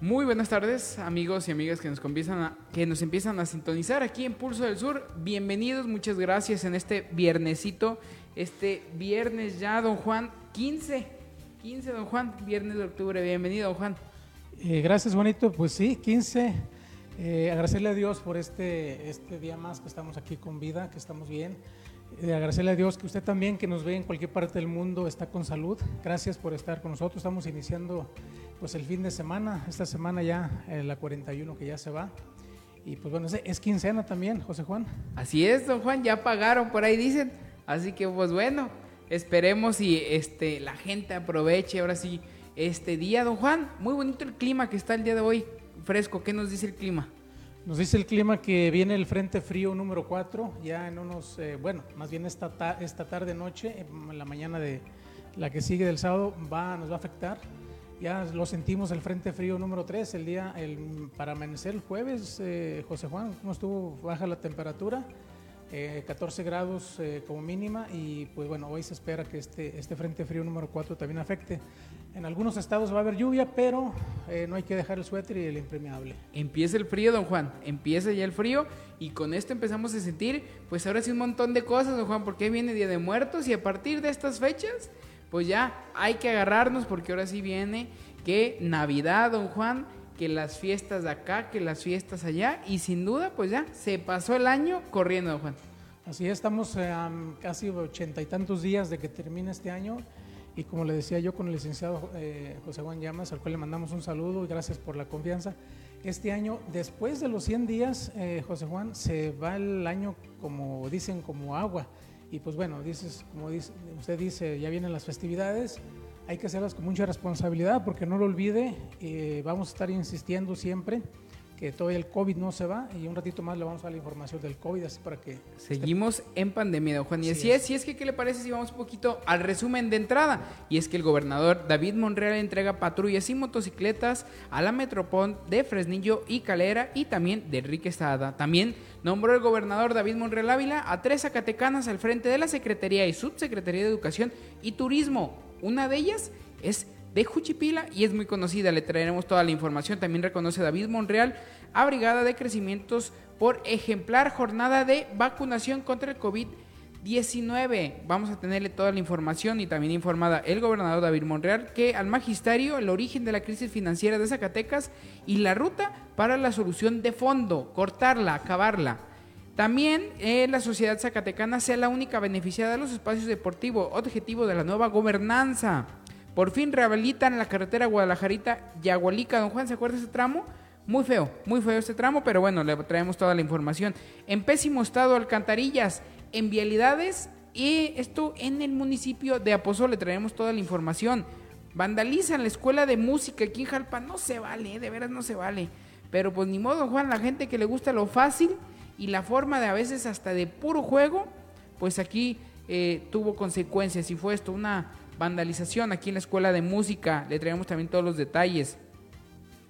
Muy buenas tardes, amigos y amigas que nos, empiezan a, que nos empiezan a sintonizar aquí en Pulso del Sur. Bienvenidos, muchas gracias en este viernesito, este viernes ya, don Juan, 15, 15, don Juan, viernes de octubre. Bienvenido, don Juan. Eh, gracias, bonito. Pues sí, 15. Eh, agradecerle a Dios por este, este día más que estamos aquí con vida, que estamos bien. Eh, agradecerle a Dios que usted también, que nos ve en cualquier parte del mundo, está con salud. Gracias por estar con nosotros. Estamos iniciando pues el fin de semana, esta semana ya, eh, la 41 que ya se va. Y pues bueno, es, es quincena también, José Juan. Así es, don Juan, ya pagaron, por ahí dicen. Así que pues bueno, esperemos y este, la gente aproveche ahora sí este día. Don Juan, muy bonito el clima que está el día de hoy, fresco. ¿Qué nos dice el clima? Nos dice el clima que viene el frente frío número 4, ya en unos, eh, bueno, más bien esta, ta- esta tarde, noche, en la mañana de la que sigue del sábado, va, nos va a afectar. Ya lo sentimos el frente frío número 3, el día, el, para amanecer el jueves, eh, José Juan, ¿cómo estuvo? Baja la temperatura, eh, 14 grados eh, como mínima y pues bueno, hoy se espera que este, este frente frío número 4 también afecte. En algunos estados va a haber lluvia, pero eh, no hay que dejar el suéter y el impermeable. Empieza el frío, don Juan. Empieza ya el frío y con esto empezamos a sentir, pues ahora sí un montón de cosas, don Juan, porque viene Día de Muertos y a partir de estas fechas, pues ya hay que agarrarnos porque ahora sí viene que Navidad, don Juan, que las fiestas de acá, que las fiestas allá y sin duda, pues ya se pasó el año corriendo, Juan. Así es, estamos eh, casi ochenta y tantos días de que termine este año y como le decía yo con el licenciado eh, José Juan Llamas, al cual le mandamos un saludo y gracias por la confianza. Este año, después de los 100 días, eh, José Juan, se va el año como dicen, como agua. Y pues bueno, dices, como dice, usted dice, ya vienen las festividades, hay que hacerlas con mucha responsabilidad porque no lo olvide, eh, vamos a estar insistiendo siempre que todavía el COVID no se va y un ratito más le vamos a dar la información del COVID así para que Seguimos en pandemia, don Juan. Y Así así es, y es que, ¿qué le parece si vamos un poquito al resumen de entrada? Y es que el gobernador David Monreal entrega patrullas y motocicletas a la Metropont de Fresnillo y Calera y también de Enrique Estrada. También nombró el gobernador David Monreal Ávila a tres zacatecanas al frente de la Secretaría y Subsecretaría de Educación y Turismo. Una de ellas es de Juchipila y es muy conocida. Le traeremos toda la información. También reconoce David Monreal a Brigada de Crecimientos por ejemplar jornada de vacunación contra el COVID-19. Vamos a tenerle toda la información y también informada el gobernador David Monreal que al magisterio el origen de la crisis financiera de Zacatecas y la ruta para la solución de fondo, cortarla, acabarla. También eh, la sociedad zacatecana sea la única beneficiada de los espacios deportivos, objetivo de la nueva gobernanza. Por fin rehabilitan la carretera Guadalajarita-Yagualica. Don Juan, ¿se acuerda ese tramo? Muy feo, muy feo este tramo, pero bueno, le traemos toda la información. En pésimo estado, alcantarillas, en vialidades y esto en el municipio de Apozo le traemos toda la información. Vandalizan la escuela de música aquí en Jalpa, no se vale, de veras no se vale. Pero pues ni modo, Juan, la gente que le gusta lo fácil y la forma de a veces hasta de puro juego, pues aquí eh, tuvo consecuencias y fue esto una vandalización aquí en la escuela de música. Le traemos también todos los detalles.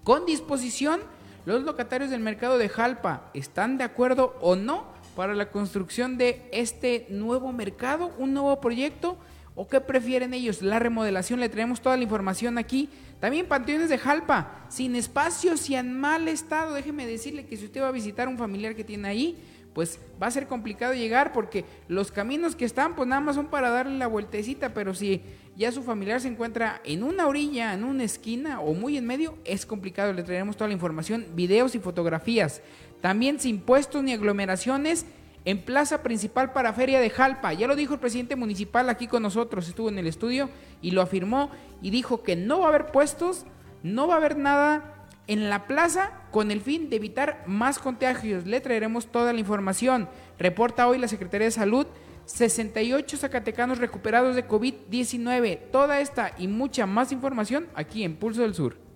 Con disposición, los locatarios del mercado de Jalpa están de acuerdo o no para la construcción de este nuevo mercado, un nuevo proyecto. ¿O qué prefieren ellos? La remodelación, le traemos toda la información aquí. También panteones de Jalpa, sin espacios y en mal estado. Déjeme decirle que si usted va a visitar un familiar que tiene ahí, pues va a ser complicado llegar porque los caminos que están pues nada más son para darle la vueltecita, pero si ya su familiar se encuentra en una orilla, en una esquina o muy en medio, es complicado, le traeremos toda la información, videos y fotografías. También sin puestos ni aglomeraciones en plaza principal para Feria de Jalpa. Ya lo dijo el presidente municipal aquí con nosotros, estuvo en el estudio y lo afirmó y dijo que no va a haber puestos, no va a haber nada en la plaza con el fin de evitar más contagios. Le traeremos toda la información. Reporta hoy la Secretaría de Salud 68 zacatecanos recuperados de COVID-19. Toda esta y mucha más información aquí en Pulso del Sur.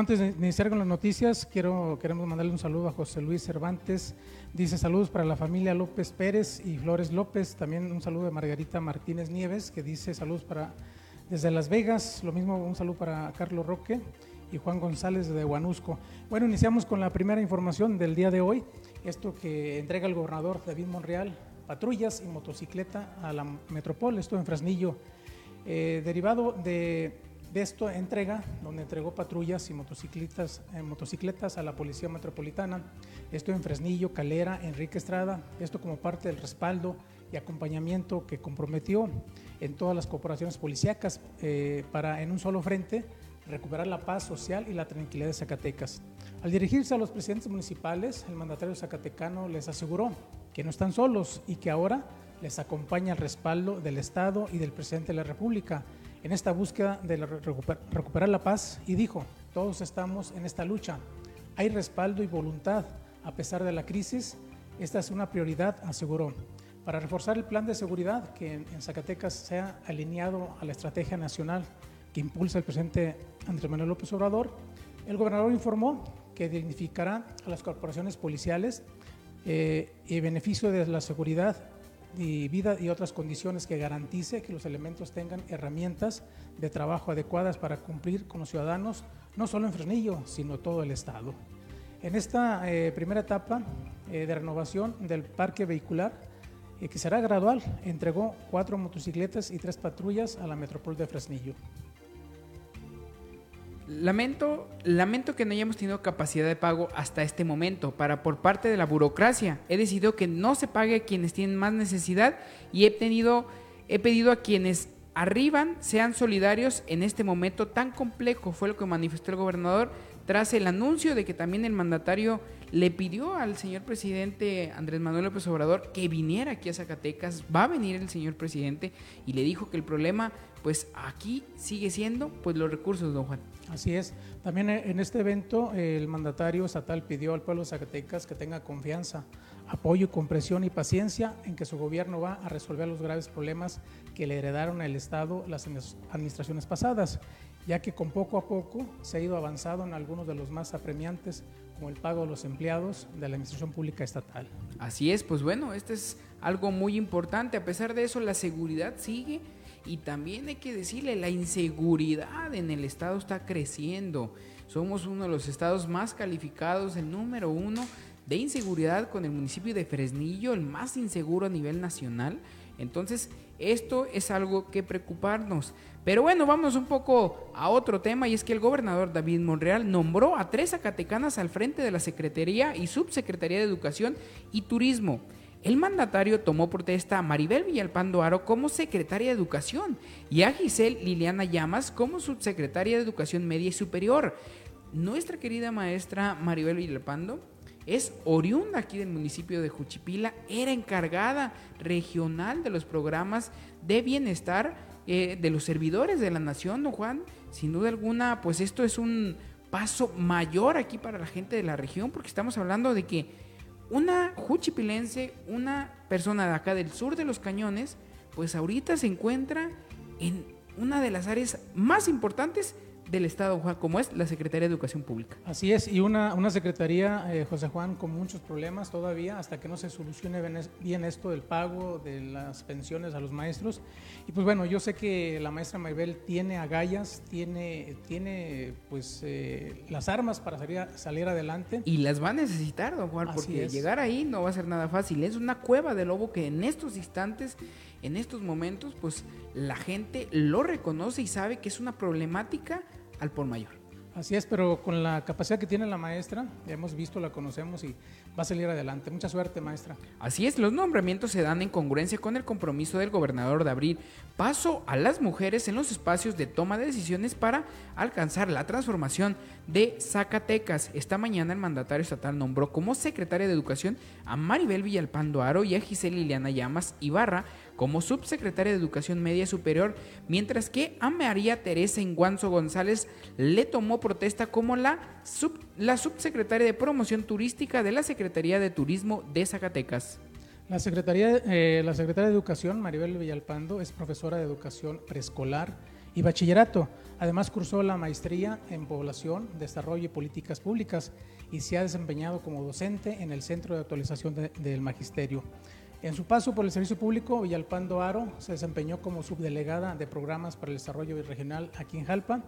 Antes de iniciar con las noticias, queremos mandarle un saludo a José Luis Cervantes. Dice saludos para la familia López Pérez y Flores López. También un saludo de Margarita Martínez Nieves, que dice saludos para desde Las Vegas. Lo mismo un saludo para Carlos Roque y Juan González de Huanusco. Bueno, iniciamos con la primera información del día de hoy. Esto que entrega el gobernador David Monreal, patrullas y motocicleta a la metropol, esto en Fresnillo. Eh, derivado de, de, esto, entrega, donde entregó patrullas y motocicletas, eh, motocicletas a la Policía Metropolitana, esto en Fresnillo, Calera, Enrique Estrada, esto como parte del respaldo y acompañamiento que comprometió en todas las corporaciones policíacas eh, para en un solo frente recuperar la paz social y la tranquilidad de Zacatecas. Al dirigirse a los presidentes municipales, el mandatario zacatecano les aseguró que no están solos y que ahora les acompaña el respaldo del Estado y del presidente de la República en esta búsqueda de recuperar la paz y dijo, todos estamos en esta lucha, hay respaldo y voluntad. A pesar de la crisis, esta es una prioridad, aseguró, para reforzar el plan de seguridad que en Zacatecas sea alineado a la estrategia nacional que impulsa el presidente Andrés Manuel López Obrador, el gobernador informó que dignificará a las corporaciones policiales eh, y beneficio de la seguridad y vida y otras condiciones que garantice que los elementos tengan herramientas de trabajo adecuadas para cumplir con los ciudadanos, no solo en Fresnillo, sino todo el Estado. En esta eh, primera etapa eh, de renovación del parque vehicular, que será gradual, entregó cuatro motocicletas y tres patrullas a la metrópoli de Fresnillo. Lamento, lamento que no hayamos tenido capacidad de pago hasta este momento. Para por parte de la burocracia, he decidido que no se pague a quienes tienen más necesidad y he tenido, he pedido a quienes arriban sean solidarios en este momento tan complejo. Fue lo que manifestó el gobernador tras el anuncio de que también el mandatario le pidió al señor presidente Andrés Manuel López Obrador que viniera aquí a Zacatecas, va a venir el señor presidente y le dijo que el problema pues aquí sigue siendo pues los recursos, don Juan. Así es. También en este evento el mandatario estatal pidió al pueblo de Zacatecas que tenga confianza, apoyo, compresión y paciencia en que su gobierno va a resolver los graves problemas que le heredaron al Estado las administraciones pasadas, ya que con poco a poco se ha ido avanzado en algunos de los más apremiantes, como el pago de los empleados de la administración pública estatal. Así es, pues bueno, este es algo muy importante. A pesar de eso, la seguridad sigue y también hay que decirle, la inseguridad en el estado está creciendo. Somos uno de los estados más calificados, el número uno de inseguridad con el municipio de Fresnillo, el más inseguro a nivel nacional. Entonces, esto es algo que preocuparnos. Pero bueno, vamos un poco a otro tema y es que el gobernador David Monreal nombró a tres zacatecanas al frente de la Secretaría y Subsecretaría de Educación y Turismo. El mandatario tomó protesta a Maribel Villalpando Aro como secretaria de Educación y a Giselle Liliana Llamas como subsecretaria de Educación Media y Superior. Nuestra querida maestra Maribel Villalpando es oriunda aquí del municipio de Juchipila, era encargada regional de los programas de bienestar eh, de los servidores de la nación, ¿no, Juan? Sin duda alguna, pues esto es un paso mayor aquí para la gente de la región, porque estamos hablando de que una juchipilense, una persona de acá del sur de los cañones, pues ahorita se encuentra en una de las áreas más importantes del Estado, Juan, como es la Secretaría de Educación Pública. Así es, y una, una secretaría, eh, José Juan, con muchos problemas todavía, hasta que no se solucione bien esto del pago de las pensiones a los maestros. Y pues bueno, yo sé que la maestra Maybel tiene agallas, tiene, tiene pues eh, las armas para salir, salir adelante. Y las va a necesitar, don Juan, porque llegar ahí no va a ser nada fácil. Es una cueva de lobo que en estos instantes en estos momentos, pues la gente lo reconoce y sabe que es una problemática al por mayor. Así es, pero con la capacidad que tiene la maestra, ya hemos visto, la conocemos y va a salir adelante. Mucha suerte, maestra. Así es, los nombramientos se dan en congruencia con el compromiso del gobernador de abrir paso a las mujeres en los espacios de toma de decisiones para alcanzar la transformación de Zacatecas. Esta mañana el mandatario estatal nombró como secretaria de Educación a Maribel Villalpando Aro y a Giselle Liliana Llamas Ibarra como subsecretaria de Educación Media Superior, mientras que a María Teresa Inguanzo González le tomó protesta como la, la subsecretaria de Promoción Turística de la Secretaría de Turismo de Zacatecas. La Secretaría, eh, la Secretaria de Educación, Maribel Villalpando, es profesora de educación preescolar y bachillerato. Además cursó la maestría en población, desarrollo y políticas públicas y se ha desempeñado como docente en el Centro de Actualización del Magisterio. En su paso por el servicio público, Villalpando Aro se desempeñó como subdelegada de programas para el desarrollo regional aquí en Jalpa,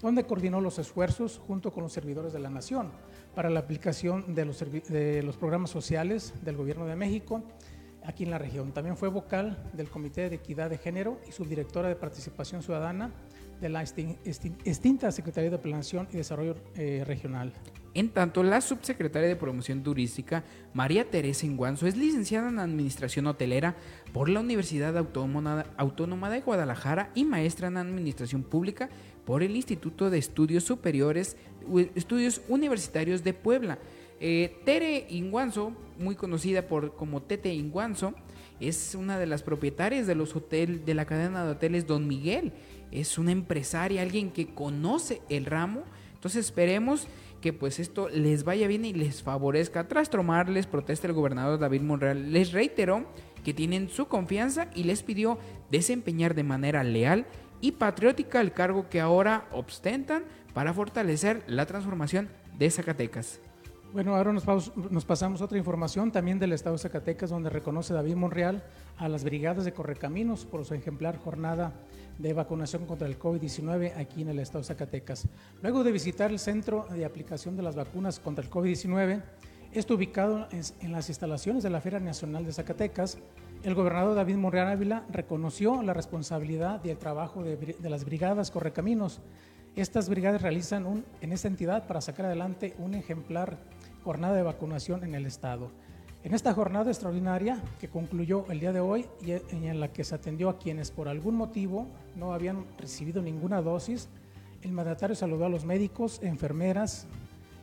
donde coordinó los esfuerzos junto con los servidores de la Nación para la aplicación de los, programas sociales del Gobierno de México aquí en la región. También fue vocal del Comité de Equidad de Género y subdirectora de Participación Ciudadana de la extinta Secretaría de Planeación y Desarrollo eh, Regional. En tanto, la subsecretaria de Promoción Turística, María Teresa Inguanzo, es licenciada en Administración Hotelera por la Universidad Autónoma de Guadalajara y maestra en Administración Pública por el Instituto de Estudios Superiores, Estudios Universitarios de Puebla. Eh, Tere Inguanzo, muy conocida por, como Tete Inguanzo, es una de las propietarias de los hoteles de la cadena de hoteles Don Miguel. Es una empresaria, alguien que conoce el ramo. Entonces esperemos que pues esto les vaya bien y les favorezca. Tras tromarles protesta el gobernador David Monreal. Les reiteró que tienen su confianza y les pidió desempeñar de manera leal y patriótica el cargo que ahora ostentan para fortalecer la transformación de Zacatecas. Bueno, ahora nos, pasamos otra información también del Estado de Zacatecas, donde reconoce David Monreal a las brigadas de Correcaminos por su ejemplar jornada de vacunación contra el COVID-19 aquí en el Estado de Zacatecas. Luego de visitar el centro de aplicación de las vacunas contra el COVID-19, esto ubicado en, las instalaciones de la Feria Nacional de Zacatecas, el gobernador David Monreal Ávila reconoció la responsabilidad y el trabajo de, las brigadas Correcaminos. Estas brigadas realizan en esta entidad para sacar adelante un ejemplar jornada de vacunación en el estado. En esta jornada extraordinaria que concluyó el día de hoy y en la que se atendió a quienes por algún motivo no habían recibido ninguna dosis, el mandatario saludó a los médicos, enfermeras,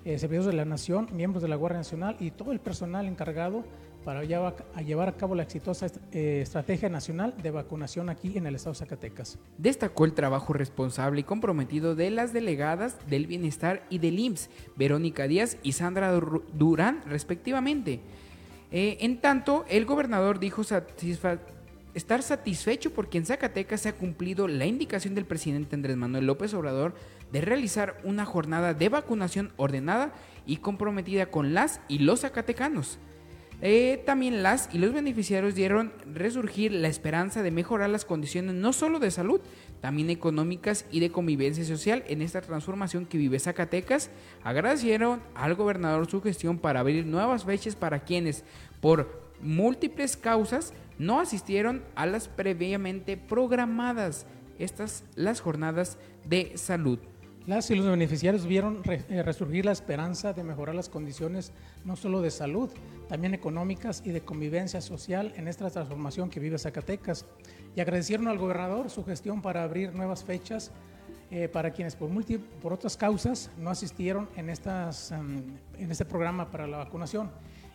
eh, servidores de la Nación, miembros de la Guardia Nacional y todo el personal encargado para llevar a cabo la exitosa eh, estrategia nacional de vacunación aquí en el estado de Zacatecas. Destacó el trabajo responsable y comprometido de las delegadas del Bienestar y del IMSS, Verónica Díaz y Sandra Durán, respectivamente. Eh, en tanto, el gobernador dijo estar satisfecho porque en Zacatecas se ha cumplido la indicación del presidente Andrés Manuel López Obrador de realizar una jornada de vacunación ordenada y comprometida con las y los zacatecanos. Eh, también las y los beneficiarios dieron resurgir la esperanza de mejorar las condiciones no solo de salud, también económicas y de convivencia social en esta transformación que vive Zacatecas. Agradecieron al gobernador su gestión para abrir nuevas fechas para quienes, por múltiples causas, no asistieron a las previamente programadas estas las jornadas de salud. Las y los beneficiarios vieron eh, resurgir la esperanza de mejorar las condiciones no solo de salud, también económicas y de convivencia social en esta transformación que vive Zacatecas. Y agradecieron al gobernador su gestión para abrir nuevas fechas eh, para quienes por, por otras causas no asistieron en, estas, em, en este programa para la vacunación.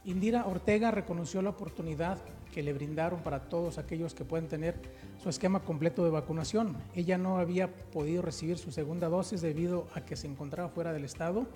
Indira Ortega reconoció la oportunidad que le brindaron para todos aquellos que pueden tener su esquema completo de vacunación. Ella no había podido recibir su segunda dosis debido a que se encontraba fuera del estado.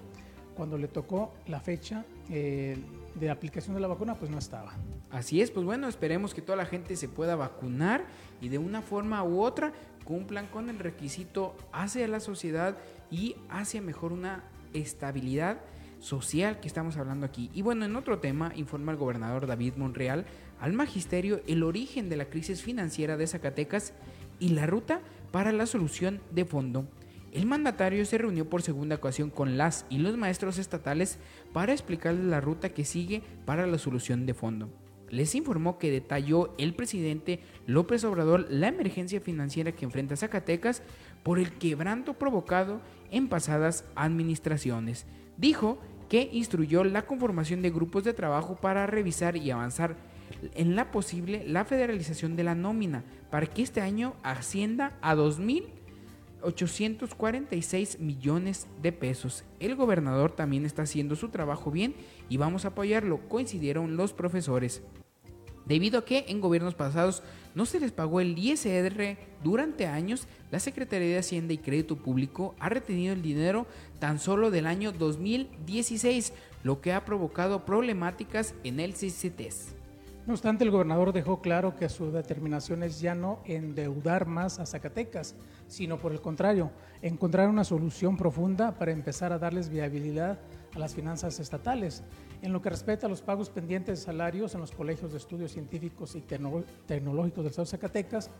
Cuando le tocó la fecha eh, de aplicación de la vacuna, pues no estaba. Así es, pues bueno, esperemos que toda la gente se pueda vacunar y de una forma u otra cumplan con el requisito hacia la sociedad y hacia mejor una estabilidad social que estamos hablando aquí. Y bueno, en otro tema, informa el gobernador David Monreal al magisterio el origen de la crisis financiera de Zacatecas y la ruta para la solución de fondo. El mandatario se reunió por segunda ocasión con las y los maestros estatales para explicarles la ruta que sigue para la solución de fondo. Les informó que detalló el presidente López Obrador la emergencia financiera que enfrenta Zacatecas por el quebranto provocado en pasadas administraciones. Dijo que instruyó la conformación de grupos de trabajo para revisar y avanzar en la posible la federalización de la nómina para que este año ascienda a 2.846 millones de pesos. El gobernador también está haciendo su trabajo bien y vamos a apoyarlo, coincidieron los profesores. Debido a que en gobiernos pasados no se les pagó el ISR durante años, la Secretaría de Hacienda y Crédito Público ha retenido el dinero tan solo del año 2016, lo que ha provocado problemáticas en el CCTES. No obstante, el gobernador dejó claro que su determinación es ya no endeudar más a Zacatecas, sino por el contrario, encontrar una solución profunda para empezar a darles viabilidad a las finanzas estatales. En lo que respecta a los pagos pendientes de salarios en los colegios de estudios científicos y tecnológicos del Estado de Zacatecas,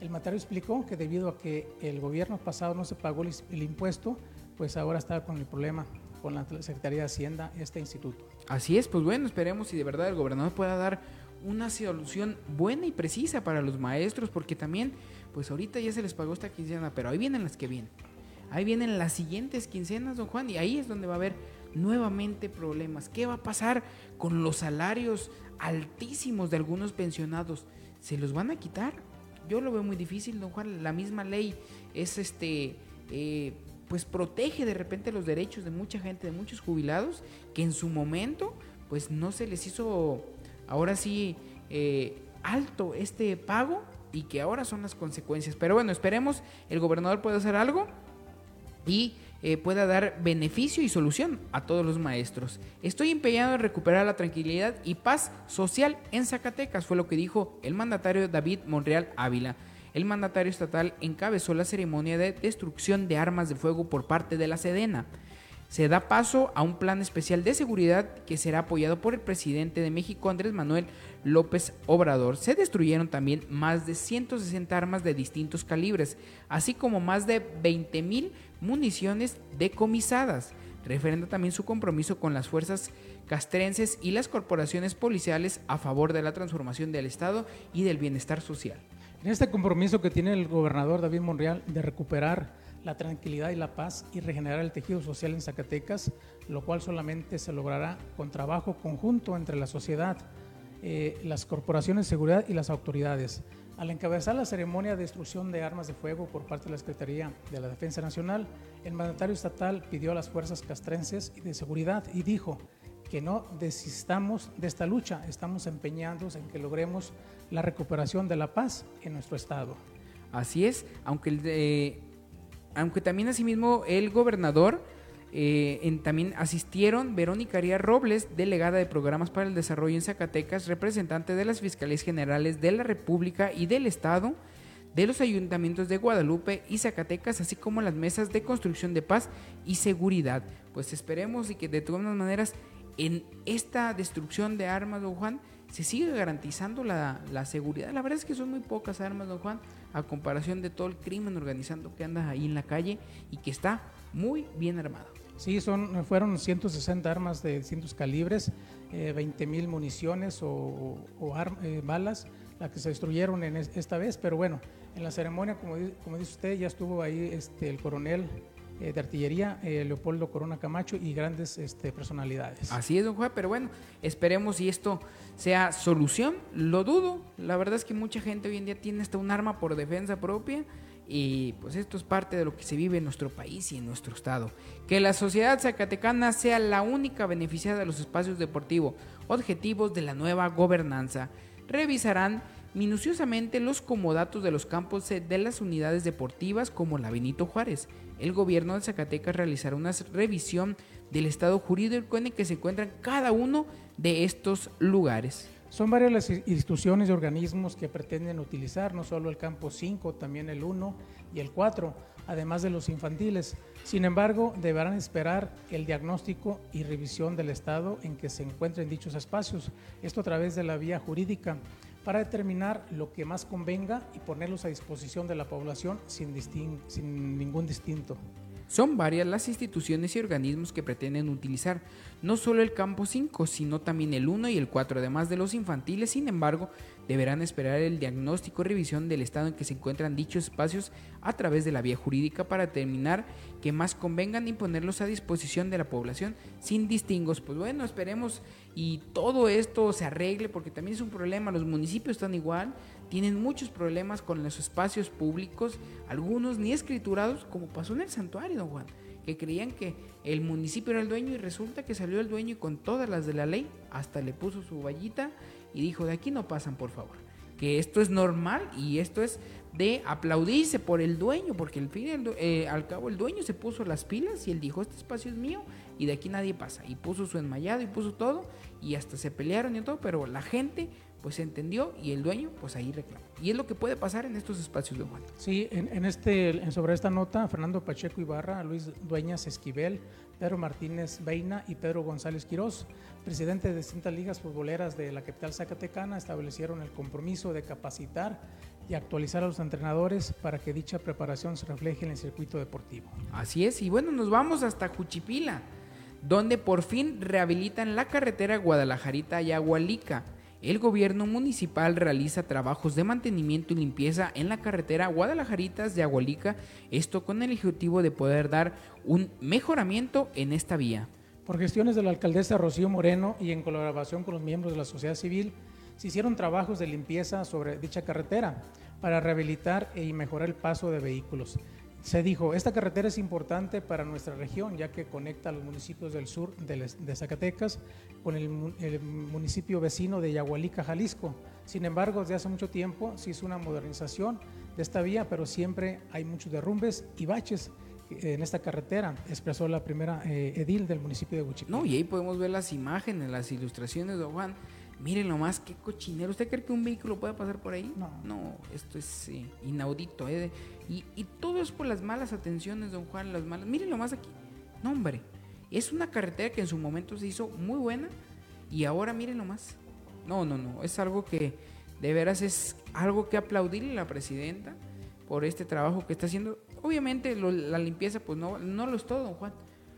el mandatario explicó que debido a que el gobierno pasado no se pagó el impuesto, pues ahora está con el problema con la Secretaría de Hacienda este instituto. Así es, pues bueno, esperemos si de verdad el gobernador pueda dar una solución buena y precisa para los maestros, porque también, pues ahorita ya se les pagó esta quincena, pero ahí vienen las que vienen. Ahí vienen las siguientes quincenas, don Juan, y ahí es donde va a haber nuevamente problemas. ¿Qué va a pasar con los salarios altísimos de algunos pensionados? ¿Se los van a quitar? Yo lo veo muy difícil, don Juan. La misma ley es este, eh, pues protege de repente los derechos de mucha gente, de muchos jubilados, que en su momento, pues no se les hizo ahora sí eh, alto este pago y que ahora son las consecuencias. Pero bueno, esperemos el gobernador pueda hacer algo y eh, pueda dar beneficio y solución a todos los maestros. Estoy empeñado en recuperar la tranquilidad y paz social en Zacatecas, fue lo que dijo el mandatario David Monreal Ávila. El mandatario estatal encabezó la ceremonia de destrucción de armas de fuego por parte de la Sedena se da paso a un plan especial de seguridad que será apoyado por el presidente de México, Andrés Manuel López Obrador. Se destruyeron también más de 160 armas de distintos calibres, así como más de 20 mil municiones decomisadas, referendo también su compromiso con las fuerzas castrenses y las corporaciones policiales a favor de la transformación del Estado y del bienestar social. En este compromiso que tiene el gobernador David Monreal de recuperar la tranquilidad y la paz y regenerar el tejido social en Zacatecas, lo cual solamente se logrará con trabajo conjunto entre la sociedad, eh, las corporaciones de seguridad y las autoridades. Al encabezar la ceremonia de destrucción de armas de fuego por parte de la Secretaría de la Defensa Nacional, el mandatario estatal pidió a las fuerzas castrenses de seguridad y dijo que no desistamos de esta lucha, estamos empeñados en que logremos la recuperación de la paz en nuestro estado. Así es, aunque el de aunque también asimismo el gobernador eh, también asistieron Verónica Arias Robles, delegada de programas para el desarrollo en Zacatecas, representante de las Fiscalías Generales de la República y del Estado, de los ayuntamientos de Guadalupe y Zacatecas, así como las mesas de construcción de paz y seguridad. Pues esperemos y que de todas maneras en esta destrucción de armas, don Juan, se sigue garantizando la, la seguridad. La verdad es que son muy pocas armas, don Juan a comparación de todo el crimen organizando que anda ahí en la calle y que está muy bien armado. Sí, son, fueron 160 armas de distintos calibres, eh, 20 mil municiones o, eh, balas, las que se destruyeron en esta vez, pero bueno, en la ceremonia, como, como dice usted, ya estuvo ahí este, el coronel de artillería, eh, Leopoldo Corona Camacho y grandes este, personalidades. Así es, don Juan, pero bueno, esperemos si esto sea solución. Lo dudo, la verdad es que mucha gente hoy en día tiene hasta un arma por defensa propia y pues esto es parte de lo que se vive en nuestro país y en nuestro estado. Que la sociedad zacatecana sea la única beneficiada de los espacios deportivos, objetivos de la nueva gobernanza. Revisarán minuciosamente los comodatos de los campos de las unidades deportivas como la Benito Juárez. El gobierno de Zacatecas realizará una revisión del estado jurídico en el que se encuentran cada uno de estos lugares. Son varias las instituciones y organismos que pretenden utilizar no solo el campo 5, también el 1 y el 4, además de los infantiles. Sin embargo, deberán esperar el diagnóstico y revisión del estado en que se encuentren dichos espacios, esto a través de la vía jurídica para determinar lo que más convenga y ponerlos a disposición de la población sin, sin ningún distinto. Son varias las instituciones y organismos que pretenden utilizar no solo el campo 5, sino también el 1 y el 4, además de los infantiles. Sin embargo, deberán esperar el diagnóstico y revisión del estado en que se encuentran dichos espacios a través de la vía jurídica para determinar que más convengan y ponerlos a disposición de la población sin distingos. Pues bueno, esperemos y todo esto se arregle porque también es un problema, los municipios están igual, tienen muchos problemas con los espacios públicos, algunos ni escriturados, como pasó en el santuario, don Juan que creían que el municipio era el dueño y resulta que salió el dueño y con todas las de la ley hasta le puso su vallita y dijo de aquí no pasan por favor. Que esto es normal y esto es de aplaudirse por el dueño, porque al fin eh, al cabo el dueño se puso las pilas y él dijo este espacio es mío y de aquí nadie pasa y puso su enmayado y puso todo y hasta se pelearon y todo, pero la gente pues entendió y el dueño pues ahí reclamó. Y es lo que puede pasar en estos espacios de Juan. Sí, en, este, sobre esta nota, Fernando Pacheco Ibarra, Luis Dueñas Esquivel, Pedro Martínez Beina y Pedro González Quirós, presidente de distintas ligas futboleras de la capital zacatecana, establecieron el compromiso de capacitar y actualizar a los entrenadores para que dicha preparación se refleje en el circuito deportivo. Así es, y bueno, nos vamos hasta Juchipila, donde por fin rehabilitan la carretera Guadalajarita-Yagualica el gobierno municipal realiza trabajos de mantenimiento y limpieza en la carretera Guadalajaritas de Agualica, esto con el objetivo de poder dar un mejoramiento en esta vía. Por gestiones de la alcaldesa Rocío Moreno y en colaboración con los miembros de la sociedad civil, se hicieron trabajos de limpieza sobre dicha carretera para rehabilitar y mejorar el paso de vehículos. Se dijo, esta carretera es importante para nuestra región, ya que conecta a los municipios del sur de, Zacatecas con el, municipio vecino de Yagualica, Jalisco. Sin embargo, desde hace mucho tiempo se hizo una modernización de esta vía, pero siempre hay muchos derrumbes y baches en esta carretera, expresó la primera eh, edil del municipio de Huichipico. No, y ahí podemos ver las imágenes, las ilustraciones de Juan Miren más qué cochinero. ¿Usted cree que un vehículo puede pasar por ahí? No. No, esto es eh, inaudito. ¿eh? Y, y, todo es por las malas atenciones, don Juan, las malas. Miren más aquí. No, hombre. Es una carretera que en su momento se hizo muy buena y ahora miren más. No, no, no. Es algo que de veras es algo que aplaudirle a la presidenta por este trabajo que está haciendo. Obviamente la limpieza pues no, no lo es todo, don Juan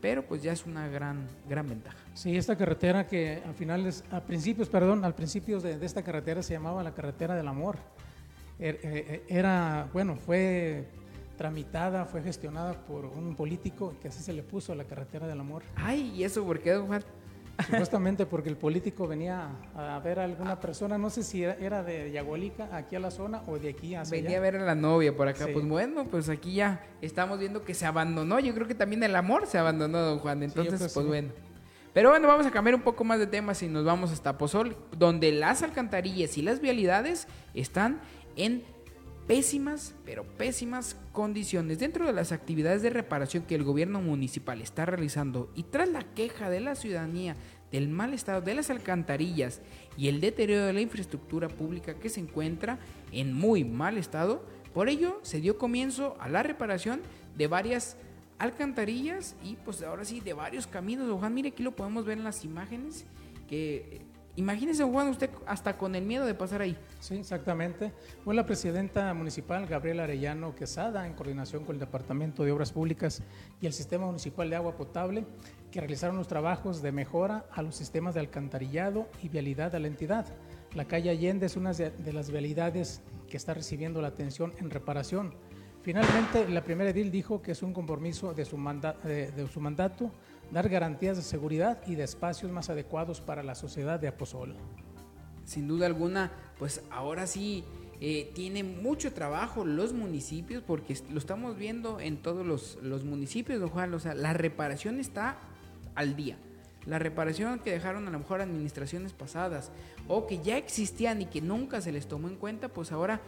pero pues ya es una gran, gran ventaja. Sí, esta carretera que a finales, a principios, perdón, al principio de, esta carretera se llamaba la carretera del amor. Er, eh, eh, era, bueno, fue tramitada, fue gestionada por un político que así se le puso la carretera del amor. Ay, ¿y eso por qué, don Juan? Supuestamente porque el político venía a ver a alguna persona, no sé si era de Yagualica, aquí a la zona, o de aquí hacia Venía a ver a la novia por acá. Pues bueno, pues aquí ya estamos viendo que se abandonó. Yo creo que también el amor se abandonó, don Juan. Entonces, pues bueno. Pero bueno, vamos a cambiar un poco más de temas y nos vamos hasta Pozol, donde las alcantarillas y las vialidades están en pésimas, pero pésimas condiciones. Dentro de las actividades de reparación que el gobierno municipal está realizando y tras la queja de la ciudadanía del mal estado de las alcantarillas y el deterioro de la infraestructura pública que se encuentra en muy mal estado, por ello se dio comienzo a la reparación de varias alcantarillas y pues ahora sí de varios caminos. Juan, mire aquí lo podemos ver en las imágenes que Imagínese, Juan, usted hasta con el miedo de pasar ahí. Sí, exactamente. Fue la presidenta municipal, Gabriela Arellano Quesada, en coordinación con el Departamento de Obras Públicas y el Sistema Municipal de Agua Potable, que realizaron los trabajos de mejora a los sistemas de alcantarillado y vialidad de la entidad. La calle Allende es una de las vialidades que está recibiendo la atención en reparación. Finalmente, la primera edil dijo que es un compromiso de su, de su mandato dar garantías de seguridad y de espacios más adecuados para la sociedad de Aposol. Sin duda alguna, pues ahora sí eh, tiene mucho trabajo los municipios porque lo estamos viendo en todos los, los municipios, don Juan. O sea, la reparación está al día. La reparación que dejaron a lo mejor administraciones pasadas o que ya existían y que nunca se les tomó en cuenta, pues ahora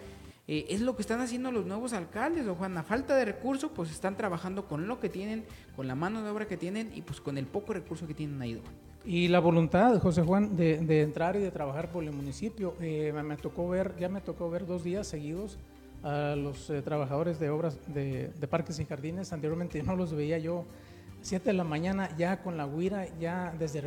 eh, es lo que están haciendo los nuevos alcaldes, don Juan. A falta de recursos, pues están trabajando con lo que tienen, con la mano de obra que tienen y pues con el poco recurso que tienen ahí, Juan. Y la voluntad, José Juan, de, entrar y de trabajar por el municipio. Eh, me, tocó ver, ya me tocó ver dos días seguidos a los eh, trabajadores de obras de, de, parques y jardines. Anteriormente no los veía yo 7 de la mañana ya con la guira, ya desde,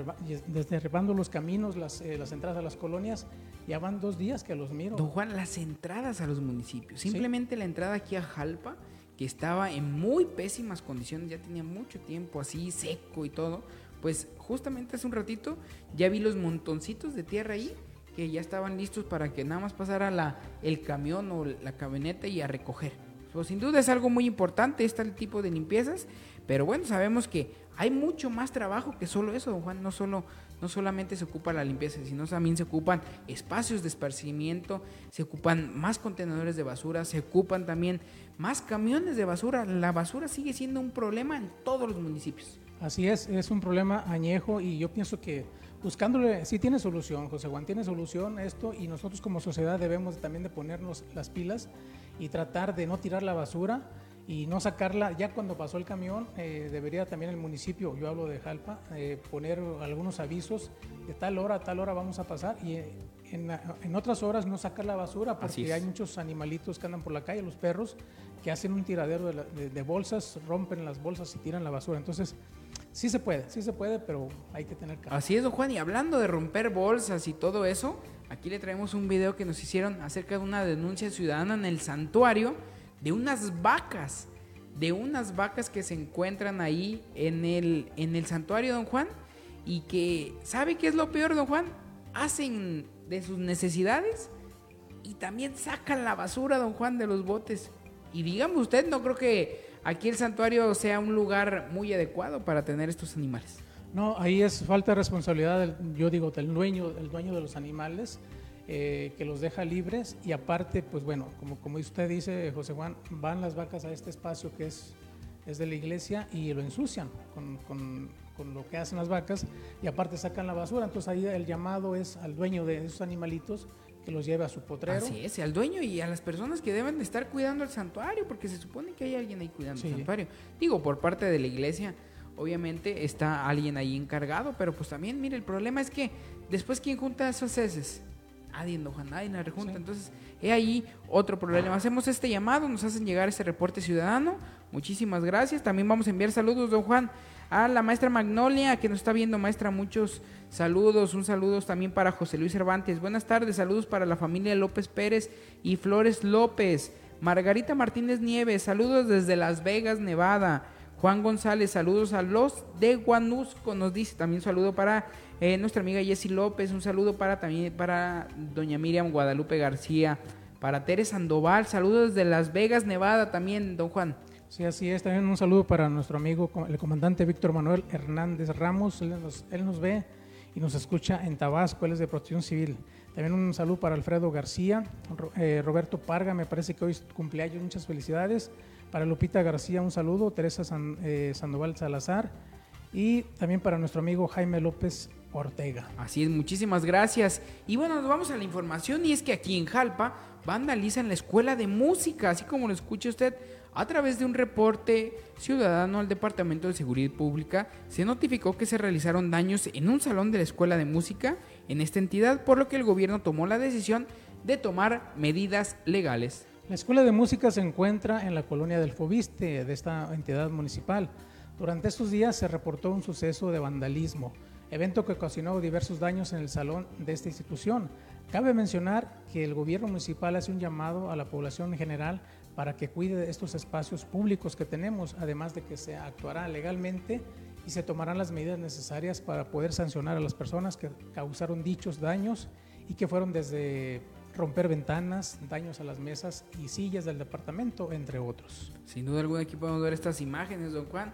derribando los caminos, las, eh, las, entradas a las colonias, ya van dos días que los miro. Don Juan, las entradas a los municipios, simplemente la entrada aquí a Jalpa, que estaba en muy pésimas condiciones, ya tenía mucho tiempo así seco y todo, pues justamente hace un ratito ya vi los montoncitos de tierra ahí que ya estaban listos para que nada más pasara la, el camión o la camioneta y a recoger. Pues sin duda es algo muy importante este tipo de limpiezas pero bueno, sabemos que hay mucho más trabajo que solo eso, don Juan. No, solo, no solamente se ocupa la limpieza, sino también se ocupan espacios de esparcimiento, se ocupan más contenedores de basura, se ocupan también más camiones de basura. La basura sigue siendo un problema en todos los municipios. Así es, es un problema añejo y yo pienso que buscándole, sí tiene solución, José Juan, tiene solución esto y nosotros como sociedad debemos también de ponernos las pilas y tratar de no tirar la basura y no sacarla, ya cuando pasó el camión, eh, debería también el municipio, yo hablo de Jalpa, eh, poner algunos avisos de tal hora a tal hora vamos a pasar y eh, en, otras horas no sacar la basura porque hay muchos animalitos que andan por la calle, los perros, que hacen un tiradero de, bolsas, rompen las bolsas y tiran la basura. Entonces, sí se puede, sí se puede, pero hay que tener calma. Así es, don Juan. Y hablando de romper bolsas y todo eso, aquí le traemos un video que nos hicieron acerca de una denuncia ciudadana en el santuario de unas vacas, de unas vacas que se encuentran ahí en el, en el santuario, don Juan, y que, ¿sabe qué es lo peor, don Juan? Hacen de sus necesidades y también sacan la basura, don Juan, de los botes. Y dígame usted, no creo que aquí el santuario sea un lugar muy adecuado para tener estos animales. No, ahí es falta de responsabilidad, yo digo, del dueño, del dueño de los animales, eh, que los deja libres y aparte, pues bueno, como, como usted dice, José Juan, van las vacas a este espacio que es, es de la iglesia y lo ensucian con, con, con lo que hacen las vacas y aparte sacan la basura. Entonces ahí el llamado es al dueño de esos animalitos que los lleve a su potrero. Así es, al dueño y a las personas que deben de estar cuidando el santuario, porque se supone que hay alguien ahí cuidando el santuario. Digo, por parte de la iglesia, obviamente está alguien ahí encargado, pero pues también, mire, el problema es que después, ¿quién junta esos heces? Nadie, no, nadie la rejunta. Entonces, he ahí otro problema. Hacemos este llamado, nos hacen llegar este reporte ciudadano. Muchísimas gracias. También vamos a enviar saludos, don Juan, a la maestra Magnolia, que nos está viendo, maestra, muchos saludos. Un saludo también para José Luis Cervantes. Buenas tardes, saludos para la familia López Pérez y Flores López. Margarita Martínez Nieves, saludos desde Las Vegas, Nevada. Juan González, saludos a los de Guanusco, nos dice también saludo para eh, nuestra amiga Jessy López, un saludo para también para doña Miriam Guadalupe García, para Teres Sandoval, saludos desde Las Vegas, Nevada también, don Juan. Sí, así es. También un saludo para nuestro amigo, el comandante Víctor Manuel Hernández Ramos. Él nos, él nos ve y nos escucha en Tabasco, él es de Protección Civil. También un saludo para Alfredo García, eh, Roberto Parga, me parece que hoy es cumpleaños, muchas felicidades. Para Lupita García, un saludo, Teresa eh, Sandoval Salazar y también para nuestro amigo Jaime López Ortega. Así es, muchísimas gracias. Y bueno, nos vamos a la información y es que aquí en Jalpa vandalizan la escuela de música, así como lo escucha usted a través de un reporte ciudadano al Departamento de Seguridad Pública, se notificó que se realizaron daños en un salón de la Escuela de Música en esta entidad, por lo que el gobierno tomó la decisión de tomar medidas legales. La Escuela de Música se encuentra en la colonia del Fobiste de esta entidad municipal. Durante estos días se reportó un suceso de vandalismo, evento que ocasionó diversos daños en el salón de esta institución. Cabe mencionar que el gobierno municipal hace un llamado a la población en general para que cuide estos espacios públicos que tenemos, además de que se actuará legalmente y se tomarán las medidas necesarias para poder sancionar a las personas que causaron dichos daños y que fueron desde romper ventanas, daños a las mesas y sillas del departamento, entre otros. Sin duda alguna aquí podemos ver estas imágenes, don Juan.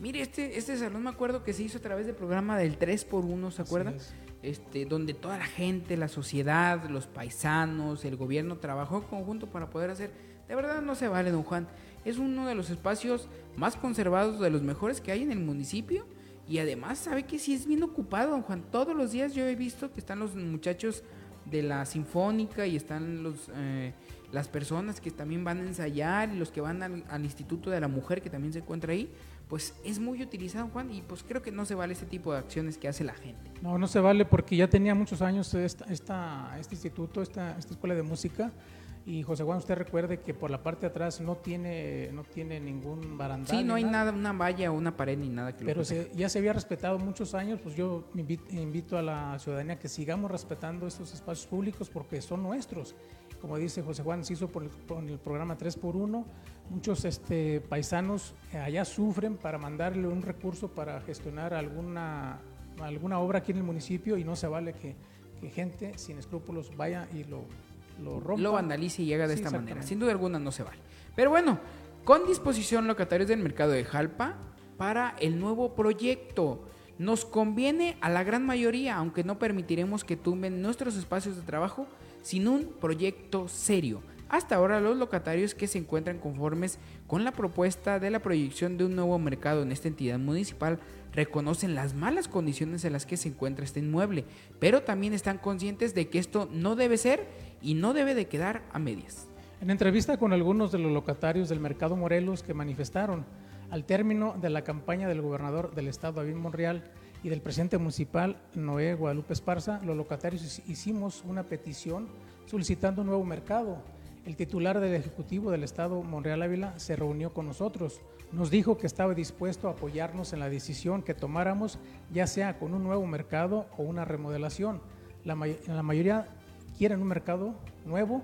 Mire, este, este salón me acuerdo que se hizo a través del programa del 3x1, ¿se acuerda? Este, donde toda la gente, la sociedad, los paisanos, el gobierno trabajó conjunto para poder hacer de verdad no se vale, don Juan. Es uno de los espacios más conservados, de los mejores que hay en el municipio. Y además, sabe que sí es bien ocupado, don Juan. Todos los días yo he visto que están los muchachos de la Sinfónica y están los, eh, las personas que también van a ensayar y los que van al, Instituto de la Mujer que también se encuentra ahí. Pues es muy utilizado, Juan, y pues creo que no se vale este tipo de acciones que hace la gente. No, no se vale porque ya tenía muchos años esta, esta este instituto, esta, esta escuela de música y José Juan, usted recuerde que por la parte de atrás no tiene, no tiene ningún barandal. Sí, no hay nada. una valla o una pared ni nada que Pero ya se había respetado muchos años, pues yo invito, a la ciudadanía que sigamos respetando estos espacios públicos porque son nuestros. Como dice José Juan, se hizo por el, programa 3x1. Muchos este, paisanos allá sufren para mandarle un recurso para gestionar alguna, alguna obra aquí en el municipio y no se vale que, que gente sin escrúpulos vaya y lo lo rompa. Lo vandalice y llega de esta manera. Sin duda alguna no se vale. Pero bueno, con disposición locatarios del mercado de Jalpa para el nuevo proyecto. Nos conviene a la gran mayoría, aunque no permitiremos que tumben nuestros espacios de trabajo sin un proyecto serio. Hasta ahora los locatarios que se encuentran conformes con la propuesta de la proyección de un nuevo mercado en esta entidad municipal reconocen las malas condiciones en las que se encuentra este inmueble, pero también están conscientes de que esto no debe ser y no debe de quedar a medias. En entrevista con algunos de los locatarios del mercado Morelos que manifestaron al término de la campaña del gobernador del estado David Monreal y del presidente municipal Noé Guadalupe Esparza, los locatarios hicimos una petición solicitando un nuevo mercado. El titular del Ejecutivo del Estado, Monreal Ávila, se reunió con nosotros. Nos dijo que estaba dispuesto a apoyarnos en la decisión que tomáramos, ya sea con un nuevo mercado o una remodelación. La, mayoría quieren un mercado nuevo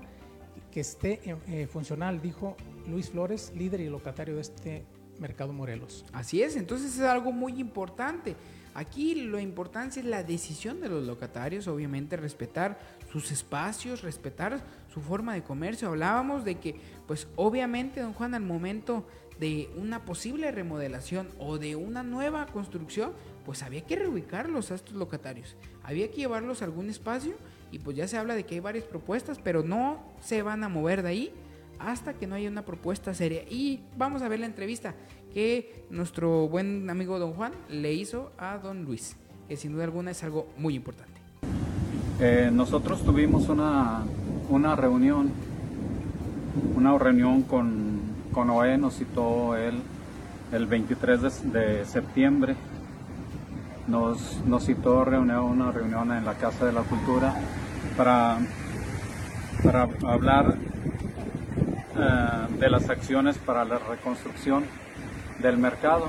que esté eh, funcional, dijo Luis Flores, líder y locatario de este mercado Morelos. Así es, entonces es algo muy importante. Aquí lo importante es la decisión de los locatarios, obviamente respetar sus espacios, respetar su forma de comercio. Hablábamos de que, pues obviamente, don Juan, al momento de una posible remodelación o de una nueva construcción, pues había que reubicarlos a estos locatarios. Había que llevarlos a algún espacio y pues ya se habla de que hay varias propuestas, pero no se van a mover de ahí hasta que no haya una propuesta seria. Y vamos a ver la entrevista que nuestro buen amigo don Juan le hizo a don Luis, que sin duda alguna es algo muy importante. Eh, nosotros tuvimos una, una reunión, una reunión con, con OE, nos citó él el 23 de, septiembre. Nos, nos citó reunión, una reunión en la Casa de la Cultura para, para hablar eh, de las acciones para la reconstrucción del mercado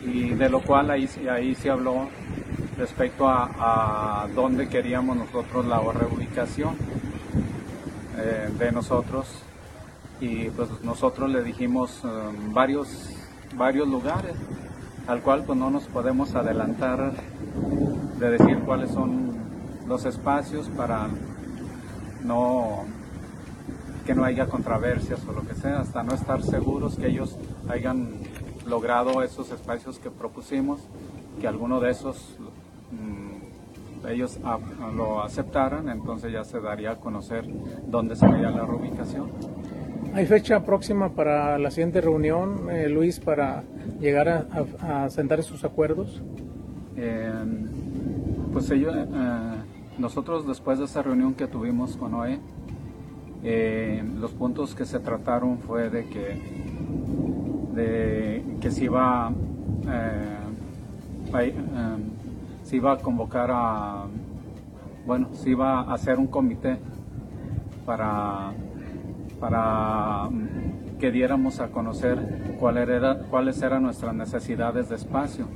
y de lo cual ahí, ahí se habló respecto a dónde queríamos nosotros la reubicación eh, de nosotros. Y pues nosotros le dijimos eh, varios, varios lugares al cual pues no nos podemos adelantar de decir cuáles son los espacios para no que no haya controversias o lo que sea, hasta no estar seguros que ellos hayan logrado esos espacios que propusimos, que alguno de esos mm, ellos lo aceptaran, entonces ya se daría a conocer dónde sería la reubicación. ¿Hay fecha próxima para la siguiente reunión, eh, Luis, para llegar a, sentar esos acuerdos? Em, pues ellos, eh, nosotros después de esa reunión que tuvimos con OE, eh, los puntos que se trataron fue de que, de que se iba, se iba a convocar a, bueno, se iba a hacer un comité para para mm, que diéramos a conocer cuál era, cuáles eran nuestras necesidades de espacio.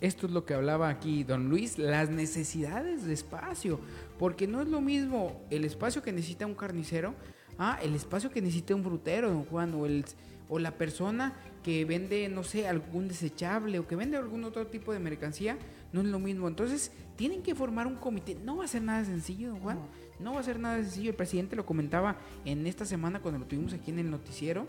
Esto es lo que hablaba aquí don Luis, las necesidades de espacio, porque no es lo mismo el espacio que necesita un carnicero, ah, el espacio que necesita un frutero, don Juan, o, el, o la persona que vende, no sé, algún desechable o que vende algún otro tipo de mercancía, no es lo mismo. Entonces, tienen que formar un comité. No va a ser nada sencillo, don Juan. No va a ser nada sencillo. El presidente lo comentaba en esta semana cuando lo tuvimos aquí en el noticiero,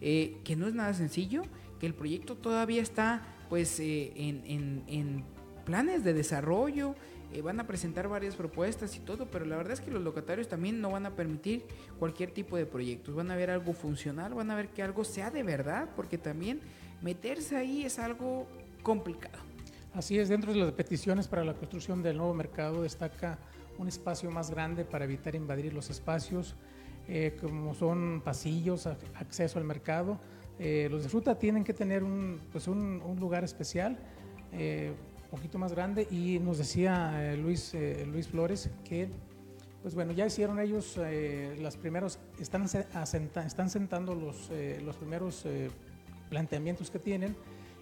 eh, que no es nada sencillo, que el proyecto todavía está pues eh, en, planes de desarrollo, eh, van a presentar varias propuestas y todo, pero la verdad es que los locatarios también no van a permitir cualquier tipo de proyectos, van a ver algo funcional, van a ver que algo sea de verdad, porque también meterse ahí es algo complicado. Así es, dentro de las peticiones para la construcción del nuevo mercado destaca un espacio más grande para evitar invadir los espacios, eh, como son pasillos, acceso al mercado. Eh, los de fruta tienen que tener un, pues un, lugar especial, poquito más grande, y nos decía Luis, Luis Flores que, pues bueno, ya hicieron ellos las primeros, están, están sentando los, los primeros planteamientos que tienen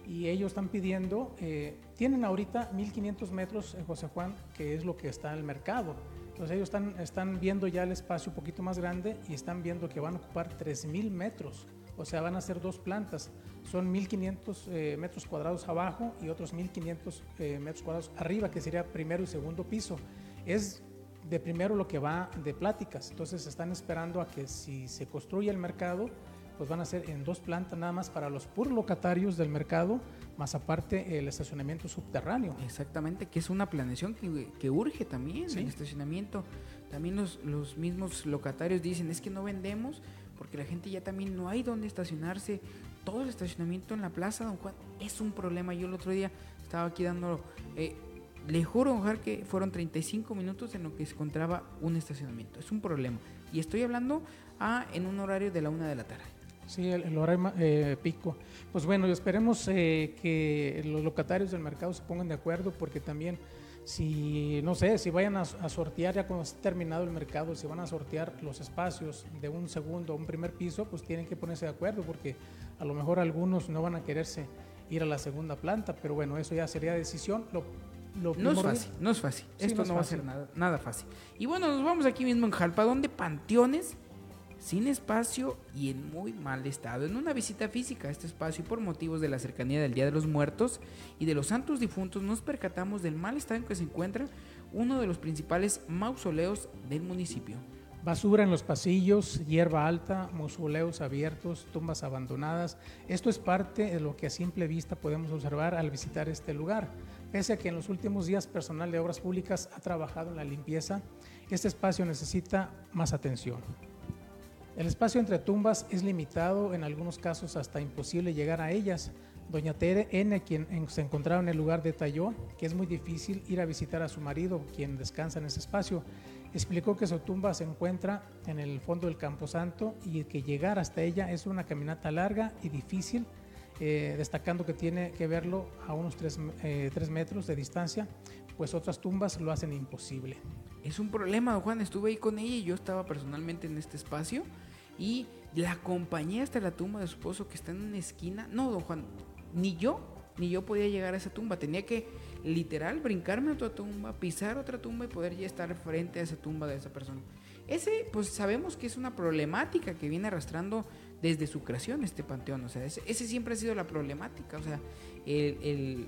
y ellos están pidiendo, eh, tienen ahorita 1500 metros, en José Juan, que es lo que está en el mercado. Entonces ellos están, están viendo ya el espacio un poquito más grande y están viendo que van a ocupar 3000 metros, o sea, van a ser dos plantas. Son 1500 eh, metros cuadrados abajo y otros 1500 eh, metros cuadrados arriba, que sería primero y segundo piso. Es de primero lo que va de pláticas, entonces están esperando a que si se construye el mercado, pues van a ser en dos plantas nada más para los puros locatarios del mercado, más aparte el estacionamiento subterráneo. Exactamente, que es una planeación que, urge también, el estacionamiento. También los, los mismos locatarios dicen, es que no vendemos porque la gente ya también no hay donde estacionarse. Todo el estacionamiento en la plaza, don Juan, es un problema. Yo el otro día estaba aquí dando... Eh, le juro, Juan, que fueron 35 minutos en lo que se encontraba un estacionamiento. Es un problema. Y estoy hablando a, en un horario de la una de la tarde. Sí, el, el horario eh, pico. Pues bueno, esperemos eh, que los locatarios del mercado se pongan de acuerdo porque también si, no sé, si vayan a, a, sortear ya cuando esté terminado el mercado, si van a sortear los espacios de un segundo o un primer piso, pues tienen que ponerse de acuerdo porque a lo mejor algunos no van a quererse ir a la segunda planta, pero bueno, eso ya sería decisión. Lo, lo no es fácil, no es fácil. Sí, Esto no, no va a ser nada, nada fácil. Y bueno, nos vamos aquí mismo en Jalpa, donde panteones sin espacio y en muy mal estado. En una visita física a este espacio y por motivos de la cercanía del Día de los Muertos y de los Santos Difuntos nos percatamos del mal estado en que se encuentra uno de los principales mausoleos del municipio. Basura en los pasillos, hierba alta, mausoleos abiertos, tumbas abandonadas. Esto es parte de lo que a simple vista podemos observar al visitar este lugar. Pese a que en los últimos días personal de obras públicas ha trabajado en la limpieza, este espacio necesita más atención. El espacio entre tumbas es limitado, en algunos casos hasta imposible llegar a ellas. Doña Tere N., quien se encontraba en el lugar, detalló que es muy difícil ir a visitar a su marido, quien descansa en ese espacio. Explicó que su tumba se encuentra en el fondo del Camposanto y que llegar hasta ella es una caminata larga y difícil, eh, destacando que tiene que verlo a unos 3 eh, metros de distancia, pues otras tumbas lo hacen imposible. Es un problema, Juan. Estuve ahí con ella y yo estaba personalmente en este espacio y la acompañé hasta la tumba de su esposo que está en una esquina. No, don Juan, ni yo, ni yo podía llegar a esa tumba. Tenía que literal brincarme a otra tumba, pisar otra tumba y poder ya estar frente a esa tumba de esa persona. Ese, pues sabemos que es una problemática que viene arrastrando desde su creación este panteón. O sea, ese, siempre ha sido la problemática. O sea, el,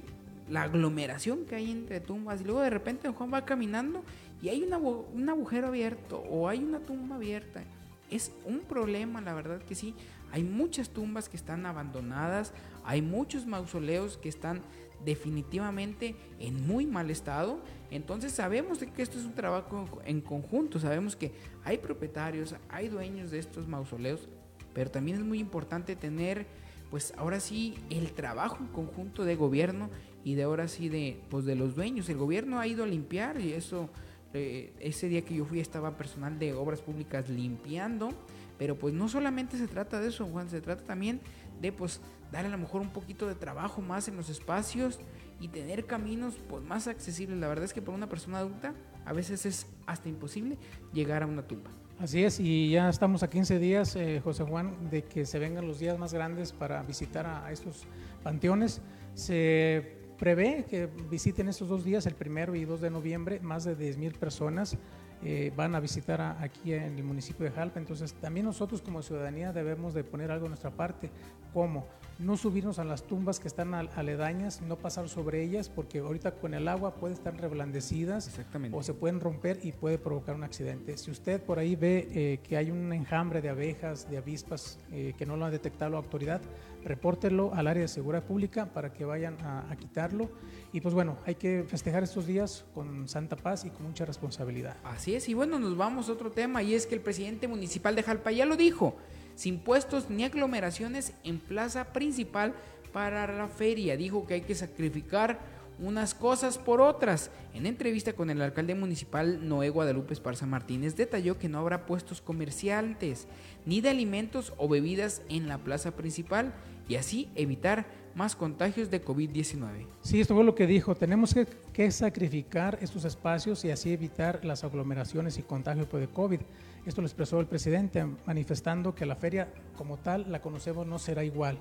la aglomeración que hay entre tumbas. Y luego de repente Juan va caminando y hay una, un agujero abierto o hay una tumba abierta. Es un problema, la verdad que sí. Hay muchas tumbas que están abandonadas, hay muchos mausoleos que están definitivamente en muy mal estado. Entonces sabemos que esto es un trabajo en conjunto, sabemos que hay propietarios, hay dueños de estos mausoleos, pero también es muy importante tener pues ahora sí el trabajo en conjunto de gobierno y de ahora sí de pues de los dueños. El gobierno ha ido a limpiar y eso eh, ese día que yo fui estaba personal de obras públicas limpiando, pero pues no solamente se trata de eso, Juan, se trata también de pues dar a lo mejor un poquito de trabajo más en los espacios y tener caminos pues más accesibles. La verdad es que para una persona adulta a veces es hasta imposible llegar a una tumba. Así es, y ya estamos a 15 días, eh, José Juan, de que se vengan los días más grandes para visitar a, estos panteones. Se prevé que visiten estos dos días, el primero y 2 de noviembre, más de 10 mil personas eh, van a visitar aquí en el municipio de Jalpa. Entonces, también nosotros como ciudadanía debemos de poner algo de nuestra parte, como no subirnos a las tumbas que están aledañas, no pasar sobre ellas, porque ahorita con el agua pueden estar reblandecidas o se pueden romper y puede provocar un accidente. Si usted por ahí ve eh, que hay un enjambre de abejas, de avispas eh, que no lo ha detectado la autoridad, repórtelo al área de seguridad pública para que vayan a, quitarlo. Y pues bueno, hay que festejar estos días con santa paz y con mucha responsabilidad. Así es, y bueno, nos vamos a otro tema y es que el presidente municipal de Jalpa ya lo dijo, sin puestos ni aglomeraciones en plaza principal para la feria. Dijo que hay que sacrificar unas cosas por otras. En entrevista con el alcalde municipal Noé Guadalupe Esparza Martínez detalló que no habrá puestos comerciantes ni de alimentos o bebidas en la plaza principal y así evitar más contagios de COVID-19. Sí, esto fue lo que dijo. Tenemos que, sacrificar estos espacios y así evitar las aglomeraciones y contagios de COVID. Esto lo expresó el presidente, manifestando que la feria como tal, la conocemos, no será igual.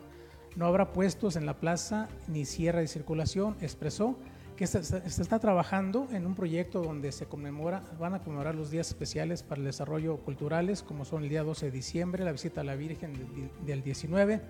No habrá puestos en la plaza ni cierre de circulación, expresó que se, está trabajando en un proyecto donde se conmemora, van a conmemorar los días especiales para el desarrollo culturales, como son el día 12 de diciembre, la visita a la Virgen del 19,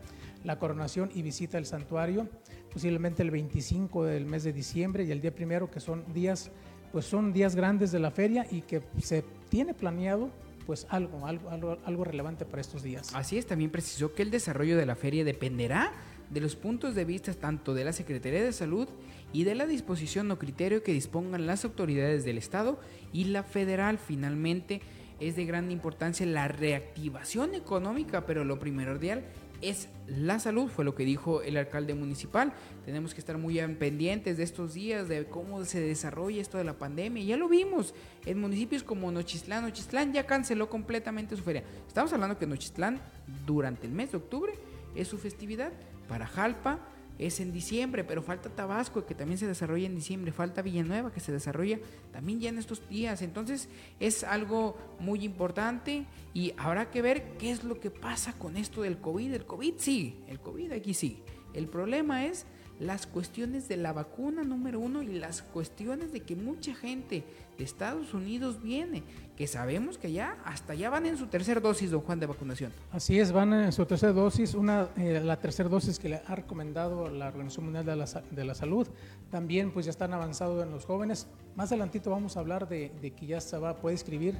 la coronación y visita al santuario, posiblemente el 25 del mes de diciembre y el día primero, que son días, pues son días grandes de la feria y que se tiene planeado pues algo, algo, algo, algo relevante para estos días. Así es, también precisó que el desarrollo de la feria dependerá de los puntos de vista tanto de la Secretaría de Salud y de la disposición o criterio que dispongan las autoridades del Estado y la federal. Finalmente, es de gran importancia la reactivación económica, pero lo primordial es la salud, fue lo que dijo el alcalde municipal. Tenemos que estar muy pendientes de estos días, de cómo se desarrolla esto de la pandemia. Ya lo vimos en municipios como Nochistlán. Nochistlán ya canceló completamente su feria. Estamos hablando que Nochistlán durante el mes de octubre es su festividad. Para Jalpa es en diciembre, pero falta Tabasco que también se desarrolla en diciembre, falta Villanueva que se desarrolla también ya en estos días. Entonces es algo muy importante y habrá que ver qué es lo que pasa con esto del COVID. El COVID sí, el COVID aquí sí. El problema es las cuestiones de la vacuna número uno y las cuestiones de que mucha gente de Estados Unidos viene, que sabemos que ya hasta ya van en su tercera dosis, don Juan, de vacunación. Así es, van en su tercera dosis, una, eh, la tercera dosis que le ha recomendado la Organización Mundial de la, de la, Salud. También pues ya están avanzados en los jóvenes. Más adelantito vamos a hablar de, que ya se va, puede escribir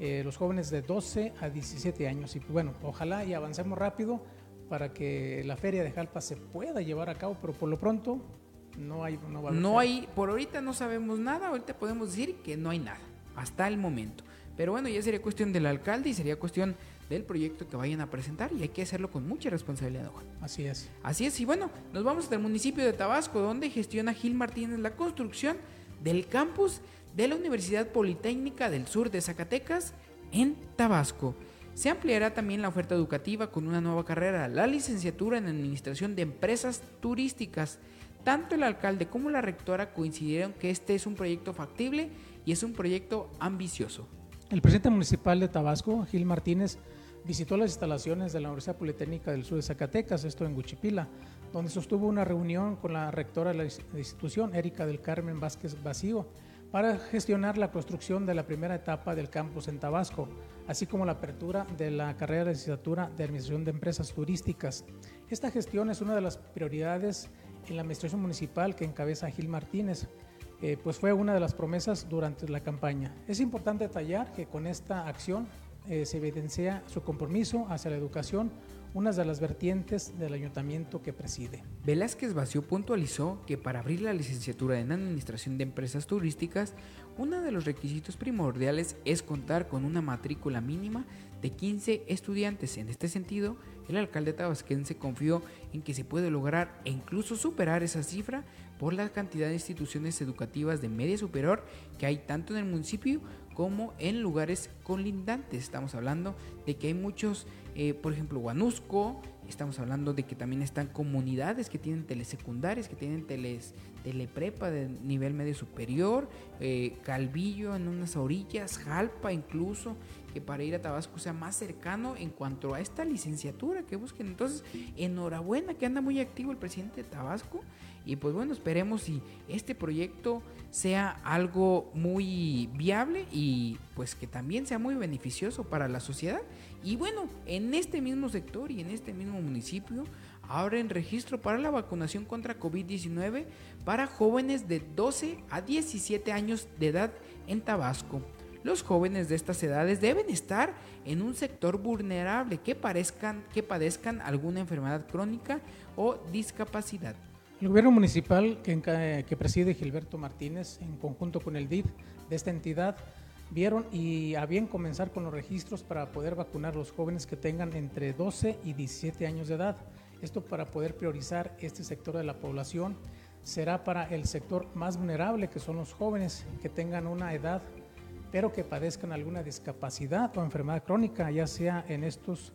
eh, los jóvenes de 12 a 17 años. Y pues, bueno, ojalá y avancemos rápido para que la feria de Jalpa se pueda llevar a cabo, pero por lo pronto no hay no, no hay por ahorita no sabemos nada, ahorita podemos decir que no hay nada hasta el momento. Pero bueno, ya sería cuestión del alcalde y sería cuestión del proyecto que vayan a presentar y hay que hacerlo con mucha responsabilidad, Así es. Así es, y bueno, nos vamos hasta el municipio de Tabasco, donde gestiona Gil Martínez la construcción del campus de la Universidad Politécnica del Sur de Zacatecas en Tabasco. Se ampliará también la oferta educativa con una nueva carrera, la licenciatura en Administración de Empresas Turísticas. Tanto el alcalde como la rectora coincidieron que este es un proyecto factible y es un proyecto ambicioso. El presidente municipal de Tabasco, Gil Martínez, visitó las instalaciones de la Universidad Politécnica del Sur de Zacatecas, esto en Guchipila, donde sostuvo una reunión con la rectora de la institución, Erika del Carmen Vázquez Vacío, para gestionar la construcción de la primera etapa del campus en Tabasco, así como la apertura de la carrera de licenciatura de Administración de Empresas Turísticas. Esta gestión es una de las prioridades en la administración municipal que encabeza Gil Martínez, eh, pues fue una de las promesas durante la campaña. Es importante detallar que con esta acción eh, se evidencia su compromiso hacia la educación, una de las vertientes del ayuntamiento que preside. Velázquez Vació puntualizó que para abrir la licenciatura en Administración de Empresas Turísticas, uno de los requisitos primordiales es contar con una matrícula mínima de 15 estudiantes. En este sentido, el alcalde tabasquense confió en que se puede lograr e incluso superar esa cifra por la cantidad de instituciones educativas de media superior que hay tanto en el municipio como en lugares colindantes. Estamos hablando de que hay muchos, eh, por ejemplo, Guanusco, estamos hablando de que también están comunidades que tienen telesecundarias, que tienen teles, teleprepa de nivel medio superior, eh, Calvillo en unas orillas, Jalpa incluso, que para ir a Tabasco sea más cercano en cuanto a esta licenciatura que busquen. Entonces, enhorabuena que anda muy activo el presidente de Tabasco y pues bueno, esperemos si este proyecto sea algo muy viable y pues que también sea muy beneficioso para la sociedad. Y bueno, en este mismo sector y en este mismo municipio abren registro para la vacunación contra COVID-19 para jóvenes de 12 a 17 años de edad en Tabasco. Los jóvenes de estas edades deben estar en un sector vulnerable que, parezcan, que padezcan alguna enfermedad crónica o discapacidad. El gobierno municipal que, preside Gilberto Martínez, en conjunto con el DIF de esta entidad, vieron y a bien comenzar con los registros para poder vacunar a los jóvenes que tengan entre 12 y 17 años de edad. Esto para poder priorizar este sector de la población será para el sector más vulnerable, que son los jóvenes que tengan una edad, pero que padezcan alguna discapacidad o enfermedad crónica, ya sea en estos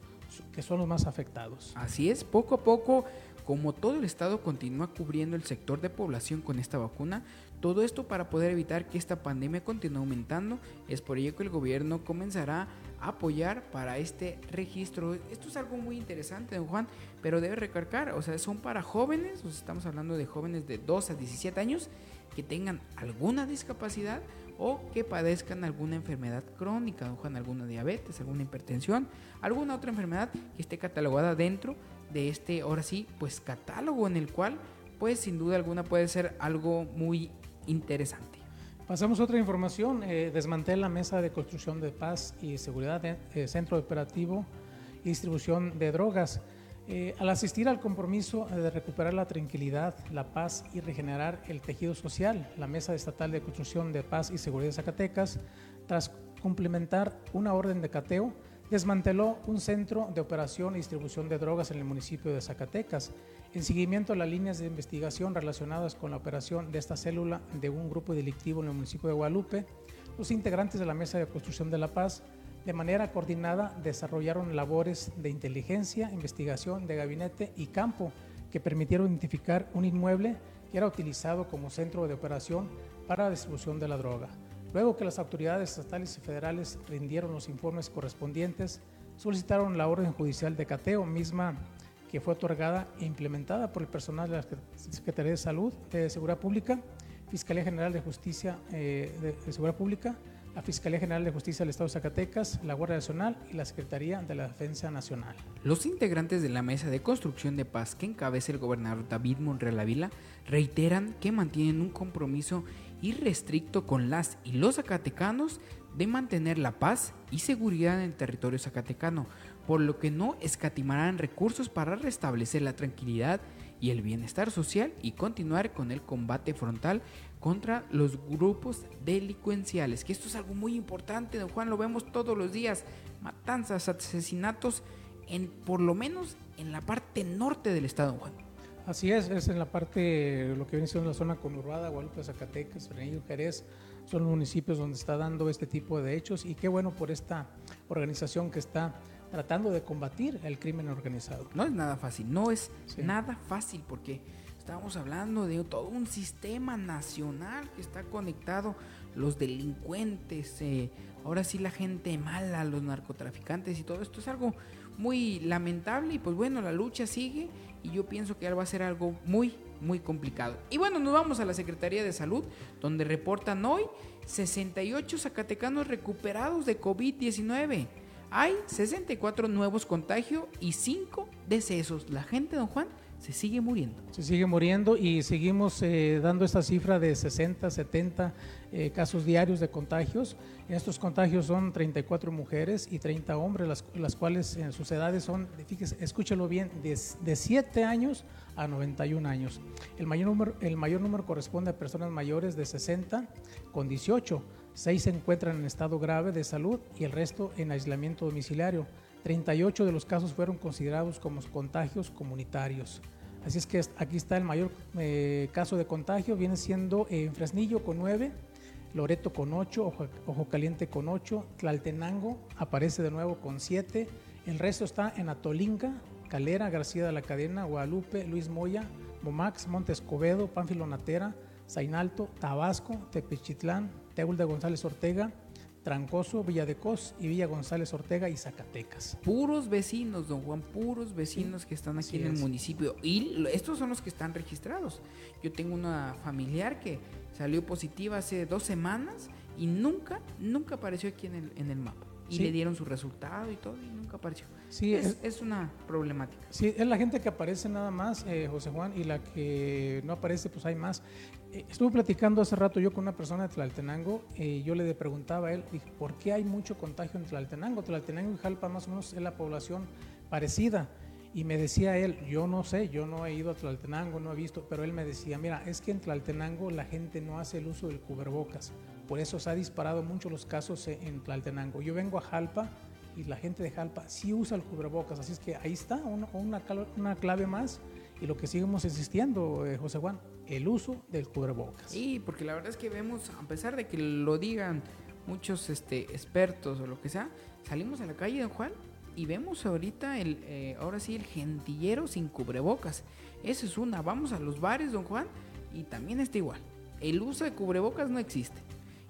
que son los más afectados. Así es, poco a poco como todo el Estado continúa cubriendo el sector de población con esta vacuna, todo esto para poder evitar que esta pandemia continúe aumentando, es por ello que el gobierno comenzará a apoyar para este registro. Esto es algo muy interesante, don Juan, pero debe recargar, o sea, son para jóvenes, estamos hablando de jóvenes de 2 a 17 años que tengan alguna discapacidad o que padezcan alguna enfermedad crónica, don Juan, alguna diabetes, alguna hipertensión, alguna otra enfermedad que esté catalogada dentro de este, ahora sí, pues catálogo en el cual, pues sin duda alguna puede ser algo muy interesante. Pasamos a otra información, eh, desmantela mesa de construcción de paz y seguridad, eh, centro operativo y distribución de drogas. Eh, al asistir al compromiso de recuperar la tranquilidad, la paz y regenerar el tejido social, la Mesa Estatal de Construcción de Paz y Seguridad de Zacatecas, tras complementar una orden de cateo, desmanteló un centro de operación y distribución de drogas en el municipio de Zacatecas. En seguimiento a las líneas de investigación relacionadas con la operación de esta célula de un grupo delictivo en el municipio de Guadalupe, los integrantes de la Mesa de Construcción de la Paz, de manera coordinada, desarrollaron labores de inteligencia, investigación de gabinete y campo que permitieron identificar un inmueble que era utilizado como centro de operación para la distribución de la droga. Luego que las autoridades estatales y federales rindieron los informes correspondientes, solicitaron la orden judicial de cateo misma que fue otorgada e implementada por el personal de la Secretaría de Salud, de Seguridad Pública, Fiscalía General de Justicia eh, de, Seguridad Pública, la Fiscalía General de Justicia del Estado de Zacatecas, la Guardia Nacional y la Secretaría de la Defensa Nacional. Los integrantes de la Mesa de Construcción de Paz que encabeza el gobernador David Monreal Ávila reiteran que mantienen un compromiso irrestricto con las y los zacatecanos de mantener la paz y seguridad en el territorio zacatecano, por lo que no escatimarán recursos para restablecer la tranquilidad y el bienestar social y continuar con el combate frontal contra los grupos delincuenciales, que esto es algo muy importante, don Juan, lo vemos todos los días, matanzas, asesinatos, en, por lo menos en la parte norte del estado, don Juan. Así es, es en la parte, lo que viene siendo la zona conurbada, Guadalupe, Zacatecas, Frenillo, Jerez, son los municipios donde está dando este tipo de hechos y qué bueno por esta organización que está tratando de combatir el crimen organizado. No es nada fácil, no es nada fácil porque estamos hablando de todo un sistema nacional que está conectado, los delincuentes, eh, ahora sí la gente mala, los narcotraficantes y todo esto es algo muy lamentable y pues bueno, la lucha sigue y yo pienso que va a ser algo muy, muy complicado. Y bueno, nos vamos a la Secretaría de Salud, donde reportan hoy 68 zacatecanos recuperados de COVID-19. Hay 64 nuevos contagios y 5 decesos. La gente, don Juan, se sigue muriendo. Se sigue muriendo y seguimos eh, dando esta cifra de 60, 70 eh, casos diarios de contagios. Estos contagios son 34 mujeres y 30 hombres, las, las cuales en sus edades son, fíjese, escúchelo bien, de, de 7 años a 91 años. El mayor, número, el mayor número corresponde a personas mayores de 60 con 18 Seis se encuentran en estado grave de salud y el resto en aislamiento domiciliario. 38 de los casos fueron considerados como contagios comunitarios. Así es que aquí está el mayor eh, caso de contagio, viene siendo en Fresnillo con 9, Loreto con 8, Ojo, Caliente con 8, Tlaltenango aparece de nuevo con 7, el resto está en Atolinga, Calera, García de la Cadena, Guadalupe, Luis Moya, Momax, Monte Escobedo, Pánfilo Natera, Zainalto, Tabasco, Tepechitlán, Teúl de González Ortega, Trancoso, Villa de Cos y Villa González Ortega y Zacatecas. Puros vecinos, don Juan, puros vecinos que están aquí en el municipio. Y estos son los que están registrados. Yo tengo una familiar que salió positiva hace dos semanas y nunca, nunca apareció aquí en el, en el mapa y le dieron su resultado y todo y nunca apareció. Sí, es, es, una problemática. Sí, es la gente que aparece nada más, eh, José Juan, y la que no aparece, pues hay más. Eh, estuve platicando hace rato yo con una persona de Tlaltenango, y yo le preguntaba a él, dije, ¿por qué hay mucho contagio en Tlaltenango? Tlaltenango y Jalpa más o menos es la población parecida. Y me decía él, yo no sé, yo no he ido a Tlaltenango, no he visto, pero él me decía, mira, es que en Tlaltenango la gente no hace el uso del cubrebocas. Por eso se ha disparado mucho los casos en Tlaltenango. Yo vengo a Jalpa y la gente de Jalpa sí usa el cubrebocas, así es que ahí está una, una, clave más y lo que seguimos insistiendo, eh, José Juan, el uso del cubrebocas. Sí, porque la verdad es que vemos, a pesar de que lo digan muchos este, expertos o lo que sea, salimos a la calle, don Juan, y vemos ahorita el, eh, ahora sí, el gentillero sin cubrebocas. Esa es una. Vamos a los bares, don Juan, y también está igual. El uso de cubrebocas no existe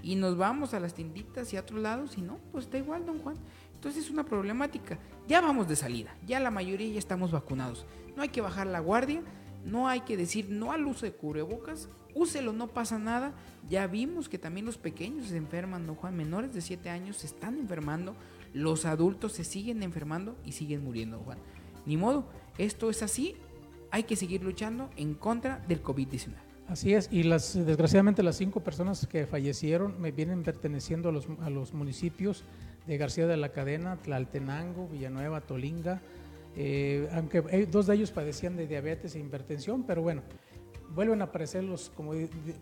y nos vamos a las tienditas y a otros lados y no, pues está igual, don Juan. Entonces es una problemática. Ya vamos de salida, ya la mayoría ya estamos vacunados. No hay que bajar la guardia, no hay que decir no al uso de cubrebocas, úselo, no pasa nada. Ya vimos que también los pequeños se enferman, don Juan, menores de 7 años se están enfermando, los adultos se siguen enfermando y siguen muriendo, Juan. Ni modo, esto es así, hay que seguir luchando en contra del COVID-19. Así es, y las, desgraciadamente las cinco personas que fallecieron me vienen perteneciendo a los, a los municipios de García de la Cadena, Tlaltenango, Villanueva, Tolinga, eh, aunque dos de ellos padecían de diabetes e hipertensión, pero bueno, vuelven a aparecer los, como,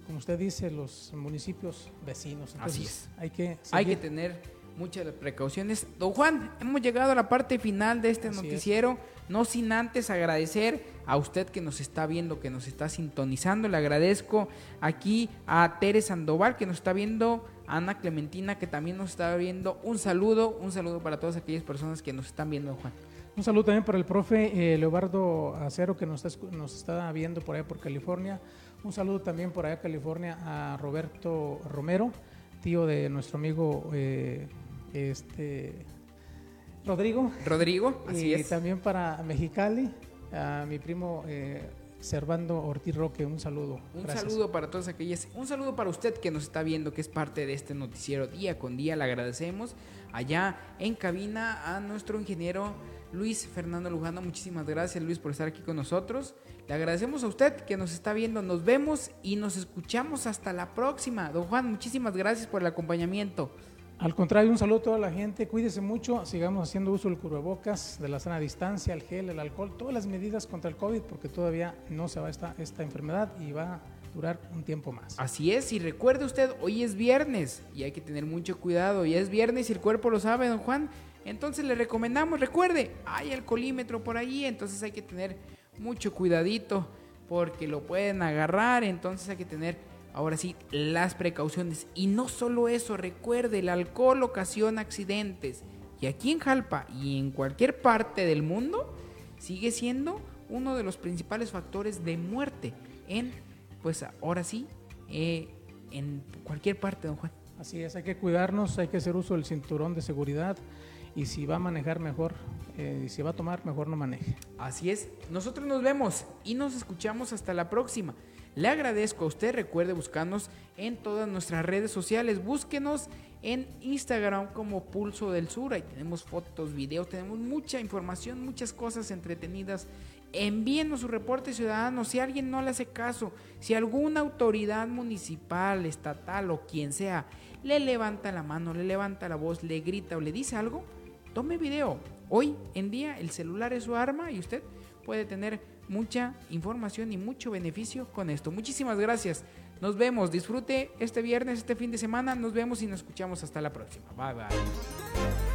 como usted dice, los municipios vecinos. Así es. Hay que, hay que tener muchas precauciones. Don Juan, hemos llegado a la parte final de este noticiero, no sin antes agradecer a usted que nos está viendo, que nos está sintonizando. Le agradezco aquí a Tere Sandoval que nos está viendo, Ana Clementina que también nos está viendo. Un saludo, un saludo para todas aquellas personas que nos están viendo, Juan. Un saludo también para el profe eh, Leobardo Acero que nos está, nos está viendo por allá por California. Un saludo también por allá California a Roberto Romero, tío de nuestro amigo eh, este, Rodrigo. Rodrigo, así y también para Mexicali, a mi primo eh, Servando Ortiz Roque, un saludo. Un saludo para todas aquellas, un saludo para usted que nos está viendo, que es parte de este noticiero día con día. Le agradecemos allá en cabina a nuestro ingeniero Luis Fernando Lujano. Muchísimas gracias Luis por estar aquí con nosotros. Le agradecemos a usted que nos está viendo. Nos vemos y nos escuchamos hasta la próxima. Don Juan, muchísimas gracias por el acompañamiento. Al contrario, un saludo a toda la gente, cuídese mucho, sigamos haciendo uso del cubrebocas, de la sana distancia, el gel, el alcohol, todas las medidas contra el COVID, porque todavía no se va esta, esta enfermedad y va a durar un tiempo más. Así es, y recuerde usted, hoy es viernes y hay que tener mucho cuidado, ya es viernes y el cuerpo lo sabe, don Juan, entonces le recomendamos, recuerde, hay alcoholímetro por ahí, entonces hay que tener mucho cuidadito porque lo pueden agarrar, entonces hay que tener ahora sí, las precauciones. Y no solo eso, recuerde, el alcohol ocasiona accidentes. Y aquí en Jalpa y en cualquier parte del mundo sigue siendo uno de los principales factores de muerte en, pues ahora sí, eh, en cualquier parte, don Juan. Así es, hay que cuidarnos, hay que hacer uso del cinturón de seguridad y si va a manejar mejor, eh, y si va a tomar, mejor no maneje. Así es, nosotros nos vemos y nos escuchamos hasta la próxima. Le agradezco a usted, recuerde buscarnos en todas nuestras redes sociales, búsquenos en Instagram como Pulso del Sur, ahí tenemos fotos, videos, tenemos mucha información, muchas cosas entretenidas. Envíenos su reporte ciudadano si alguien no le hace caso, si alguna autoridad municipal, estatal o quien sea le levanta la mano, le levanta la voz, le grita o le dice algo, tome video. Hoy en día el celular es su arma y usted puede tener mucha información y mucho beneficio con esto. Muchísimas gracias. Nos vemos. Disfrute este viernes, este fin de semana. Nos vemos y nos escuchamos hasta la próxima. Bye bye.